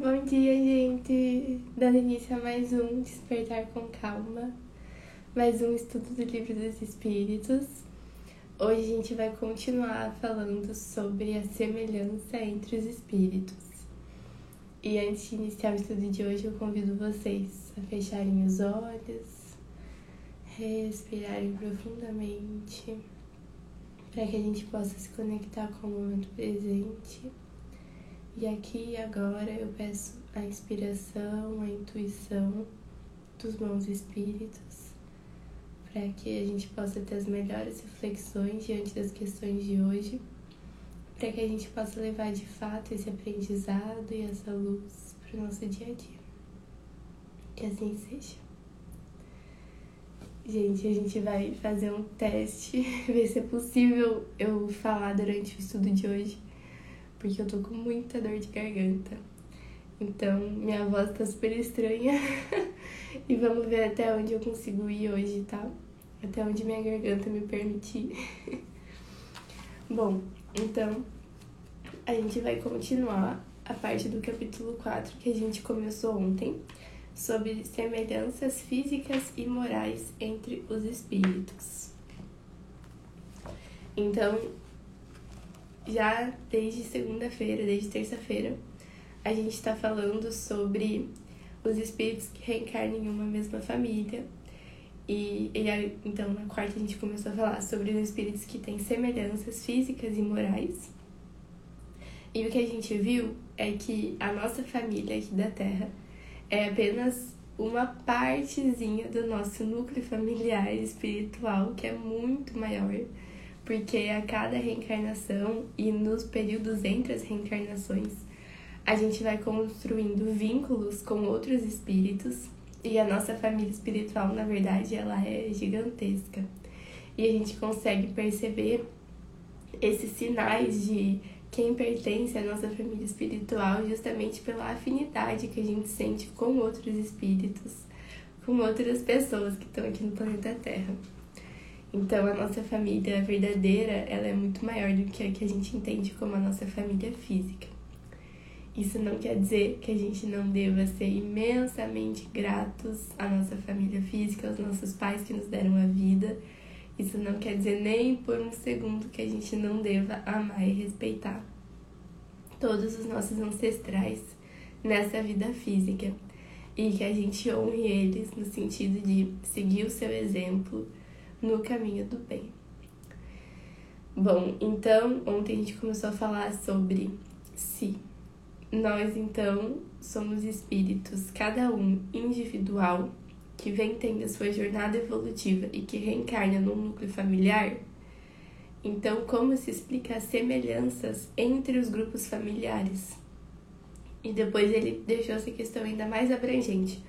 Bom dia, gente! Dando início a mais um Despertar com Calma, mais um estudo do Livro dos Espíritos. Hoje a gente vai continuar falando sobre a semelhança entre os espíritos. E antes de iniciar o estudo de hoje, eu convido vocês a fecharem os olhos, respirarem profundamente, para que a gente possa se conectar com o momento presente e aqui agora eu peço a inspiração, a intuição dos bons espíritos, para que a gente possa ter as melhores reflexões diante das questões de hoje, para que a gente possa levar de fato esse aprendizado e essa luz para o nosso dia a dia. Que assim seja. Gente, a gente vai fazer um teste, ver se é possível eu falar durante o estudo de hoje porque eu tô com muita dor de garganta. Então, minha voz tá super estranha. e vamos ver até onde eu consigo ir hoje, tá? Até onde minha garganta me permitir. Bom, então a gente vai continuar a parte do capítulo 4 que a gente começou ontem, sobre semelhanças físicas e morais entre os espíritos. Então, já desde segunda-feira, desde terça-feira, a gente está falando sobre os espíritos que reencarnam em uma mesma família. E, e então, na quarta, a gente começou a falar sobre os espíritos que têm semelhanças físicas e morais. E o que a gente viu é que a nossa família aqui da Terra é apenas uma partezinha do nosso núcleo familiar espiritual, que é muito maior porque a cada reencarnação e nos períodos entre as reencarnações, a gente vai construindo vínculos com outros espíritos e a nossa família espiritual, na verdade, ela é gigantesca. E a gente consegue perceber esses sinais de quem pertence à nossa família espiritual justamente pela afinidade que a gente sente com outros espíritos, com outras pessoas que estão aqui no planeta Terra. Então, a nossa família verdadeira, ela é muito maior do que a que a gente entende como a nossa família física. Isso não quer dizer que a gente não deva ser imensamente gratos à nossa família física, aos nossos pais que nos deram a vida. Isso não quer dizer nem por um segundo que a gente não deva amar e respeitar todos os nossos ancestrais nessa vida física e que a gente honre eles no sentido de seguir o seu exemplo no caminho do bem. Bom, então ontem a gente começou a falar sobre si. Nós então somos espíritos, cada um individual, que vem tendo a sua jornada evolutiva e que reencarna num núcleo familiar. Então, como se explica as semelhanças entre os grupos familiares? E depois ele deixou essa questão ainda mais abrangente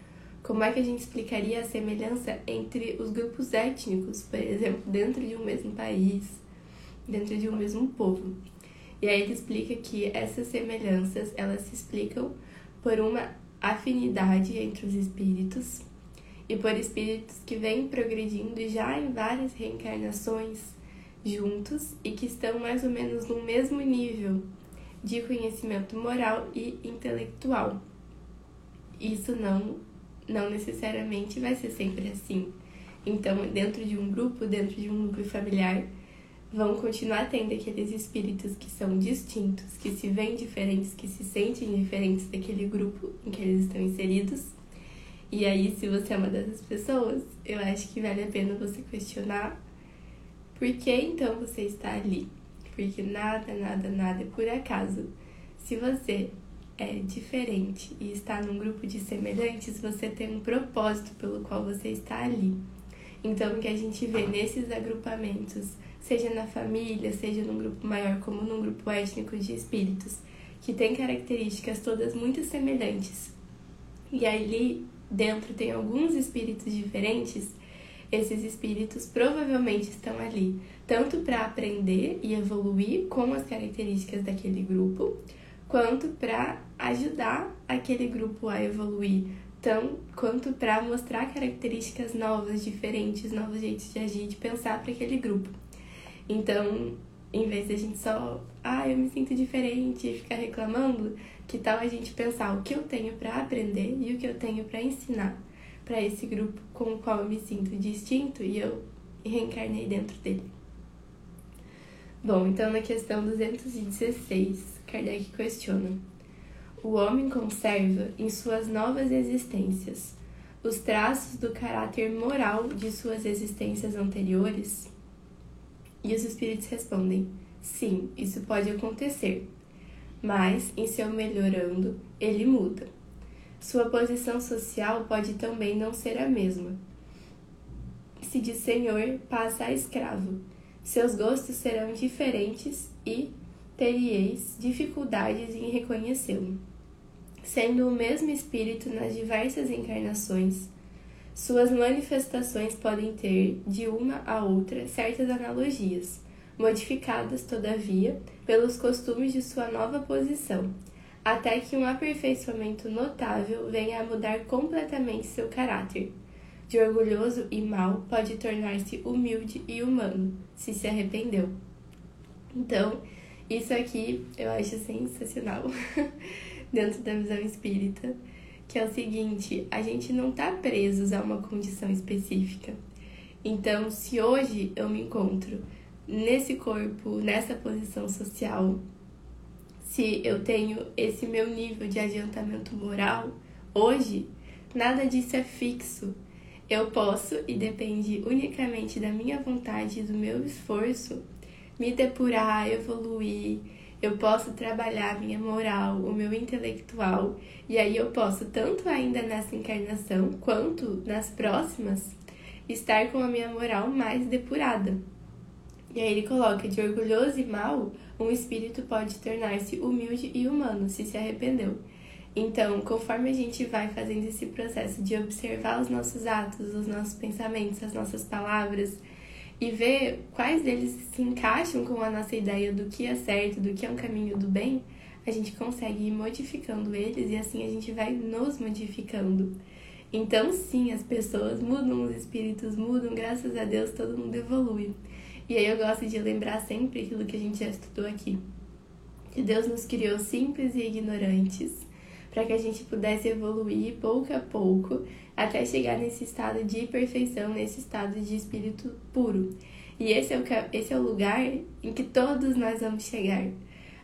como é que a gente explicaria a semelhança entre os grupos étnicos, por exemplo, dentro de um mesmo país, dentro de um mesmo povo? E aí ele explica que essas semelhanças, elas se explicam por uma afinidade entre os espíritos e por espíritos que vêm progredindo já em várias reencarnações juntos e que estão mais ou menos no mesmo nível de conhecimento moral e intelectual. Isso não não necessariamente vai ser sempre assim. Então, dentro de um grupo, dentro de um núcleo familiar, vão continuar tendo aqueles espíritos que são distintos, que se veem diferentes, que se sentem diferentes daquele grupo em que eles estão inseridos. E aí, se você é uma dessas pessoas, eu acho que vale a pena você questionar por que então você está ali. Porque nada, nada, nada é por acaso. Se você é diferente e está num grupo de semelhantes, você tem um propósito pelo qual você está ali. Então, o que a gente vê nesses agrupamentos, seja na família, seja num grupo maior, como num grupo étnico de espíritos, que tem características todas muito semelhantes, e ali dentro tem alguns espíritos diferentes, esses espíritos provavelmente estão ali tanto para aprender e evoluir com as características daquele grupo, quanto para ajudar aquele grupo a evoluir, tão quanto para mostrar características novas, diferentes, novos jeitos de agir, de pensar para aquele grupo. Então, em vez de a gente só ah, eu me sinto diferente e ficar reclamando, que tal a gente pensar o que eu tenho para aprender e o que eu tenho para ensinar para esse grupo com o qual eu me sinto distinto e eu reencarnei dentro dele. Bom, então na questão 216, Kardec questiona: O homem conserva em suas novas existências os traços do caráter moral de suas existências anteriores? E os espíritos respondem: Sim, isso pode acontecer, mas em seu melhorando, ele muda. Sua posição social pode também não ser a mesma. Se de senhor passa a escravo, seus gostos serão diferentes e teríeis dificuldades em reconhecê-lo. Sendo o mesmo espírito nas diversas encarnações, suas manifestações podem ter, de uma a outra, certas analogias, modificadas, todavia, pelos costumes de sua nova posição, até que um aperfeiçoamento notável venha a mudar completamente seu caráter. De orgulhoso e mau, pode tornar-se humilde e humano, se se arrependeu. Então, isso aqui eu acho sensacional dentro da visão espírita que é o seguinte: a gente não está presos a uma condição específica. Então, se hoje eu me encontro nesse corpo, nessa posição social, se eu tenho esse meu nível de adiantamento moral, hoje, nada disso é fixo. Eu posso, e depende unicamente da minha vontade e do meu esforço, me depurar, evoluir, eu posso trabalhar minha moral, o meu intelectual, e aí eu posso, tanto ainda nessa encarnação quanto nas próximas, estar com a minha moral mais depurada. E aí ele coloca: de orgulhoso e mau, um espírito pode tornar-se humilde e humano se se arrependeu. Então, conforme a gente vai fazendo esse processo de observar os nossos atos, os nossos pensamentos, as nossas palavras, e ver quais deles se encaixam com a nossa ideia do que é certo, do que é um caminho do bem, a gente consegue ir modificando eles e assim a gente vai nos modificando. Então, sim, as pessoas mudam, os espíritos mudam, graças a Deus todo mundo evolui. E aí eu gosto de lembrar sempre aquilo que a gente já estudou aqui. Que Deus nos criou simples e ignorantes para que a gente pudesse evoluir pouco a pouco até chegar nesse estado de perfeição, nesse estado de espírito puro. E esse é o, esse é o lugar em que todos nós vamos chegar.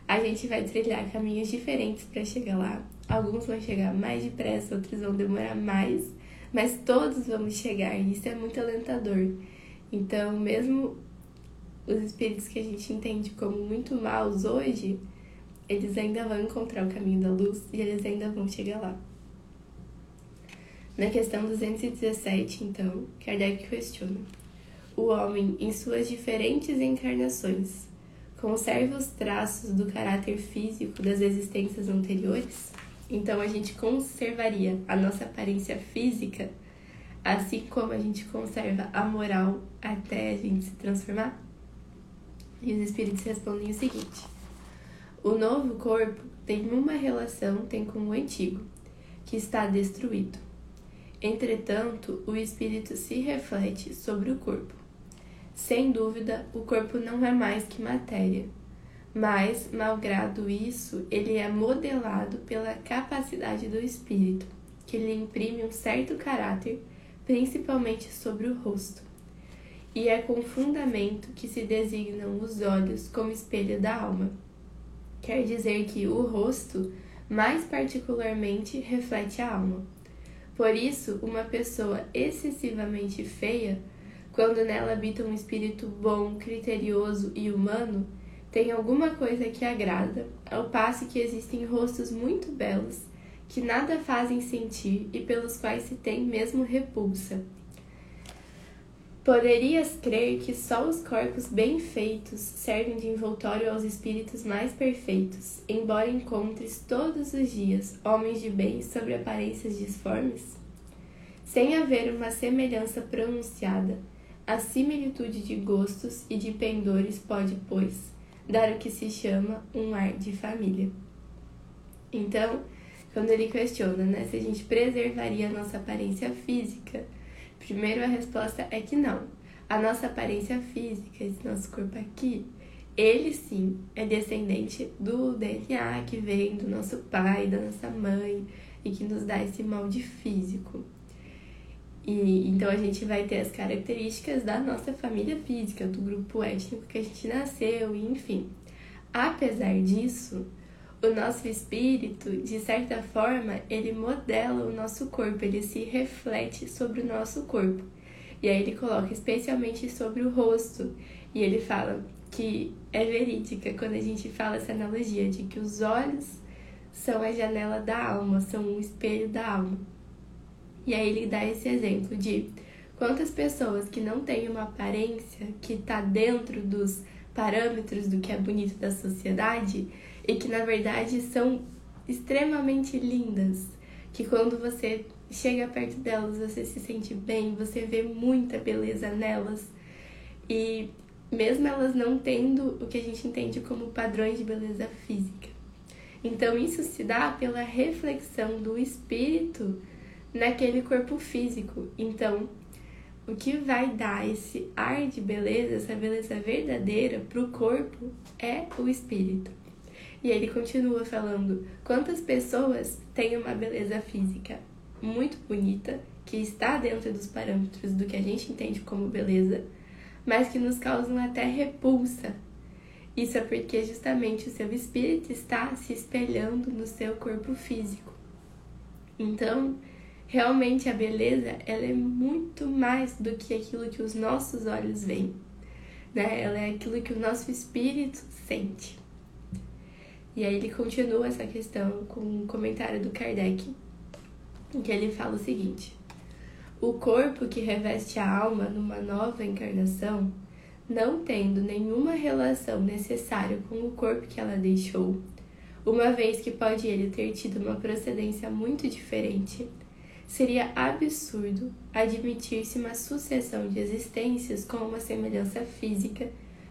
A gente vai trilhar caminhos diferentes para chegar lá. Alguns vão chegar mais depressa, outros vão demorar mais, mas todos vamos chegar e isso é muito alentador. Então, mesmo os espíritos que a gente entende como muito maus hoje, eles ainda vão encontrar o caminho da luz e eles ainda vão chegar lá. Na questão 217, então, Kardec questiona: O homem, em suas diferentes encarnações, conserva os traços do caráter físico das existências anteriores? Então a gente conservaria a nossa aparência física, assim como a gente conserva a moral até a gente se transformar? E os espíritos respondem o seguinte: o novo corpo tem uma relação tem com o antigo, que está destruído. Entretanto, o espírito se reflete sobre o corpo. Sem dúvida, o corpo não é mais que matéria, mas, malgrado isso, ele é modelado pela capacidade do espírito, que lhe imprime um certo caráter, principalmente sobre o rosto. E é com fundamento que se designam os olhos como espelho da alma quer dizer que o rosto, mais particularmente, reflete a alma. Por isso, uma pessoa excessivamente feia, quando nela habita um espírito bom, criterioso e humano, tem alguma coisa que agrada, ao passo que existem rostos muito belos que nada fazem sentir e pelos quais se tem mesmo repulsa. Poderias crer que só os corpos bem feitos servem de envoltório aos espíritos mais perfeitos, embora encontres todos os dias homens de bem sobre aparências disformes? Sem haver uma semelhança pronunciada, a similitude de gostos e de pendores pode, pois, dar o que se chama um ar de família. Então, quando ele questiona né, se a gente preservaria a nossa aparência física, Primeiro, a resposta é que não. A nossa aparência física, esse nosso corpo aqui, ele sim é descendente do DNA que vem do nosso pai, da nossa mãe e que nos dá esse molde físico. E então a gente vai ter as características da nossa família física, do grupo étnico que a gente nasceu, enfim. Apesar disso, o nosso espírito, de certa forma, ele modela o nosso corpo, ele se reflete sobre o nosso corpo. E aí ele coloca especialmente sobre o rosto. E ele fala que é verídica quando a gente fala essa analogia de que os olhos são a janela da alma, são um espelho da alma. E aí ele dá esse exemplo de quantas pessoas que não têm uma aparência que está dentro dos parâmetros do que é bonito da sociedade e que na verdade são extremamente lindas, que quando você chega perto delas você se sente bem, você vê muita beleza nelas. E mesmo elas não tendo o que a gente entende como padrões de beleza física. Então, isso se dá pela reflexão do espírito naquele corpo físico. Então, o que vai dar esse ar de beleza, essa beleza verdadeira para o corpo é o espírito. E ele continua falando: quantas pessoas têm uma beleza física muito bonita, que está dentro dos parâmetros do que a gente entende como beleza, mas que nos causam até repulsa. Isso é porque justamente o seu espírito está se espelhando no seu corpo físico. Então, realmente a beleza ela é muito mais do que aquilo que os nossos olhos veem. Né? Ela é aquilo que o nosso espírito sente. E aí ele continua essa questão com um comentário do Kardec, em que ele fala o seguinte: o corpo que reveste a alma numa nova encarnação, não tendo nenhuma relação necessária com o corpo que ela deixou, uma vez que pode ele ter tido uma procedência muito diferente, seria absurdo admitir-se uma sucessão de existências com uma semelhança física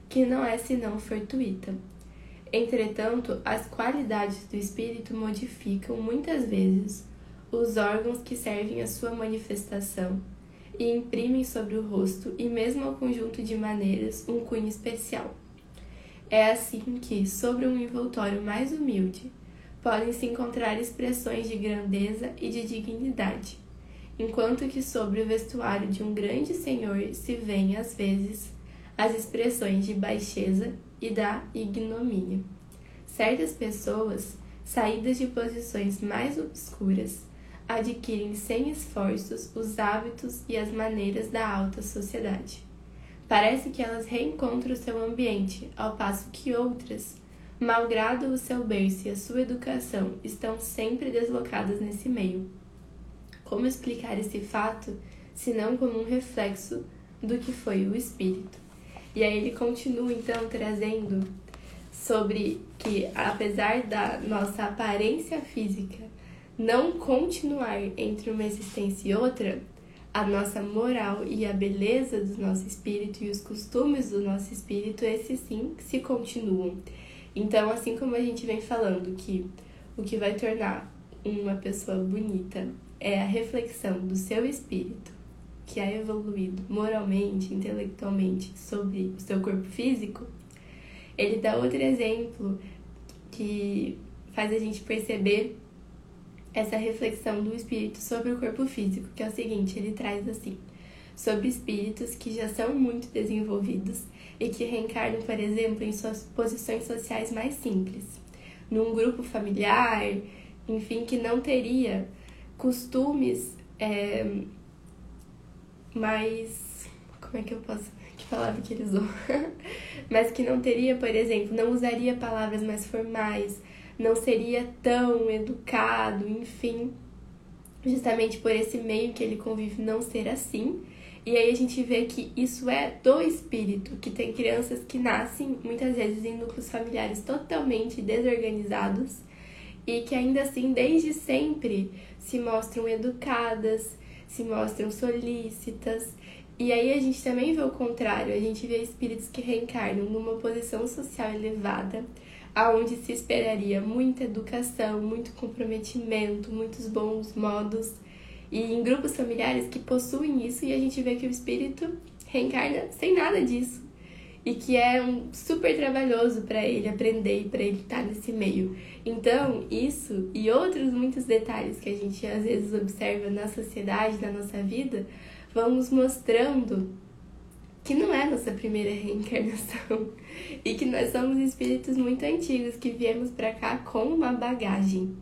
que não é senão fortuita. Entretanto, as qualidades do espírito modificam muitas vezes os órgãos que servem à sua manifestação e imprimem sobre o rosto e mesmo ao conjunto de maneiras um cunho especial. É assim que, sobre um envoltório mais humilde, podem se encontrar expressões de grandeza e de dignidade, enquanto que sobre o vestuário de um grande senhor se veem às vezes as expressões de baixeza e da ignomínia. Certas pessoas, saídas de posições mais obscuras, adquirem sem esforços os hábitos e as maneiras da alta sociedade. Parece que elas reencontram o seu ambiente, ao passo que outras, malgrado o seu berço e a sua educação, estão sempre deslocadas nesse meio. Como explicar esse fato, senão como um reflexo do que foi o espírito? E aí ele continua então trazendo sobre que, apesar da nossa aparência física não continuar entre uma existência e outra, a nossa moral e a beleza do nosso espírito e os costumes do nosso espírito, esses sim se continuam. Então, assim como a gente vem falando que o que vai tornar uma pessoa bonita é a reflexão do seu espírito, que é evoluído moralmente, intelectualmente sobre o seu corpo físico, ele dá outro exemplo que faz a gente perceber essa reflexão do espírito sobre o corpo físico, que é o seguinte, ele traz assim, sobre espíritos que já são muito desenvolvidos e que reencarnam, por exemplo, em suas posições sociais mais simples, num grupo familiar, enfim, que não teria costumes é, mais. Como é que eu posso. Que palavra que ele usou? Mas que não teria, por exemplo, não usaria palavras mais formais, não seria tão educado, enfim, justamente por esse meio que ele convive não ser assim. E aí a gente vê que isso é do espírito, que tem crianças que nascem muitas vezes em núcleos familiares totalmente desorganizados e que ainda assim, desde sempre, se mostram educadas, se mostram solícitas. E aí a gente também vê o contrário, a gente vê espíritos que reencarnam numa posição social elevada, aonde se esperaria muita educação, muito comprometimento, muitos bons modos, e em grupos familiares que possuem isso, e a gente vê que o espírito reencarna sem nada disso. E que é um super trabalhoso para ele aprender e para ele estar tá nesse meio. Então, isso e outros muitos detalhes que a gente às vezes observa na sociedade, na nossa vida, vão nos mostrando que não é nossa primeira reencarnação e que nós somos espíritos muito antigos que viemos para cá com uma bagagem.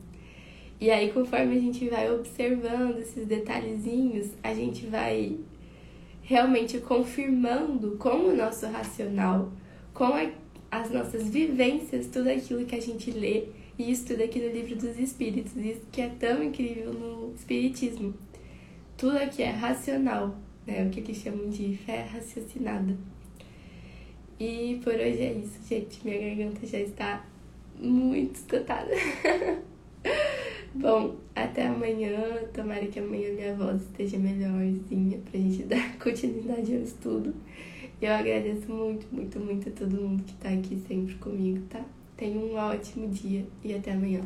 E aí, conforme a gente vai observando esses detalhezinhos, a gente vai realmente confirmando com o nosso racional, com a, as nossas vivências, tudo aquilo que a gente lê e estuda aqui no livro dos Espíritos. Isso que é tão incrível no Espiritismo. Tudo aqui é racional, né? O que eles chamam de fé raciocinada. E por hoje é isso, gente. Minha garganta já está muito escutada. Bom, até amanhã. Tomara que amanhã minha voz esteja melhorzinha pra gente dar continuidade ao estudo. Eu agradeço muito, muito, muito a todo mundo que tá aqui sempre comigo, tá? Tenha um ótimo dia e até amanhã.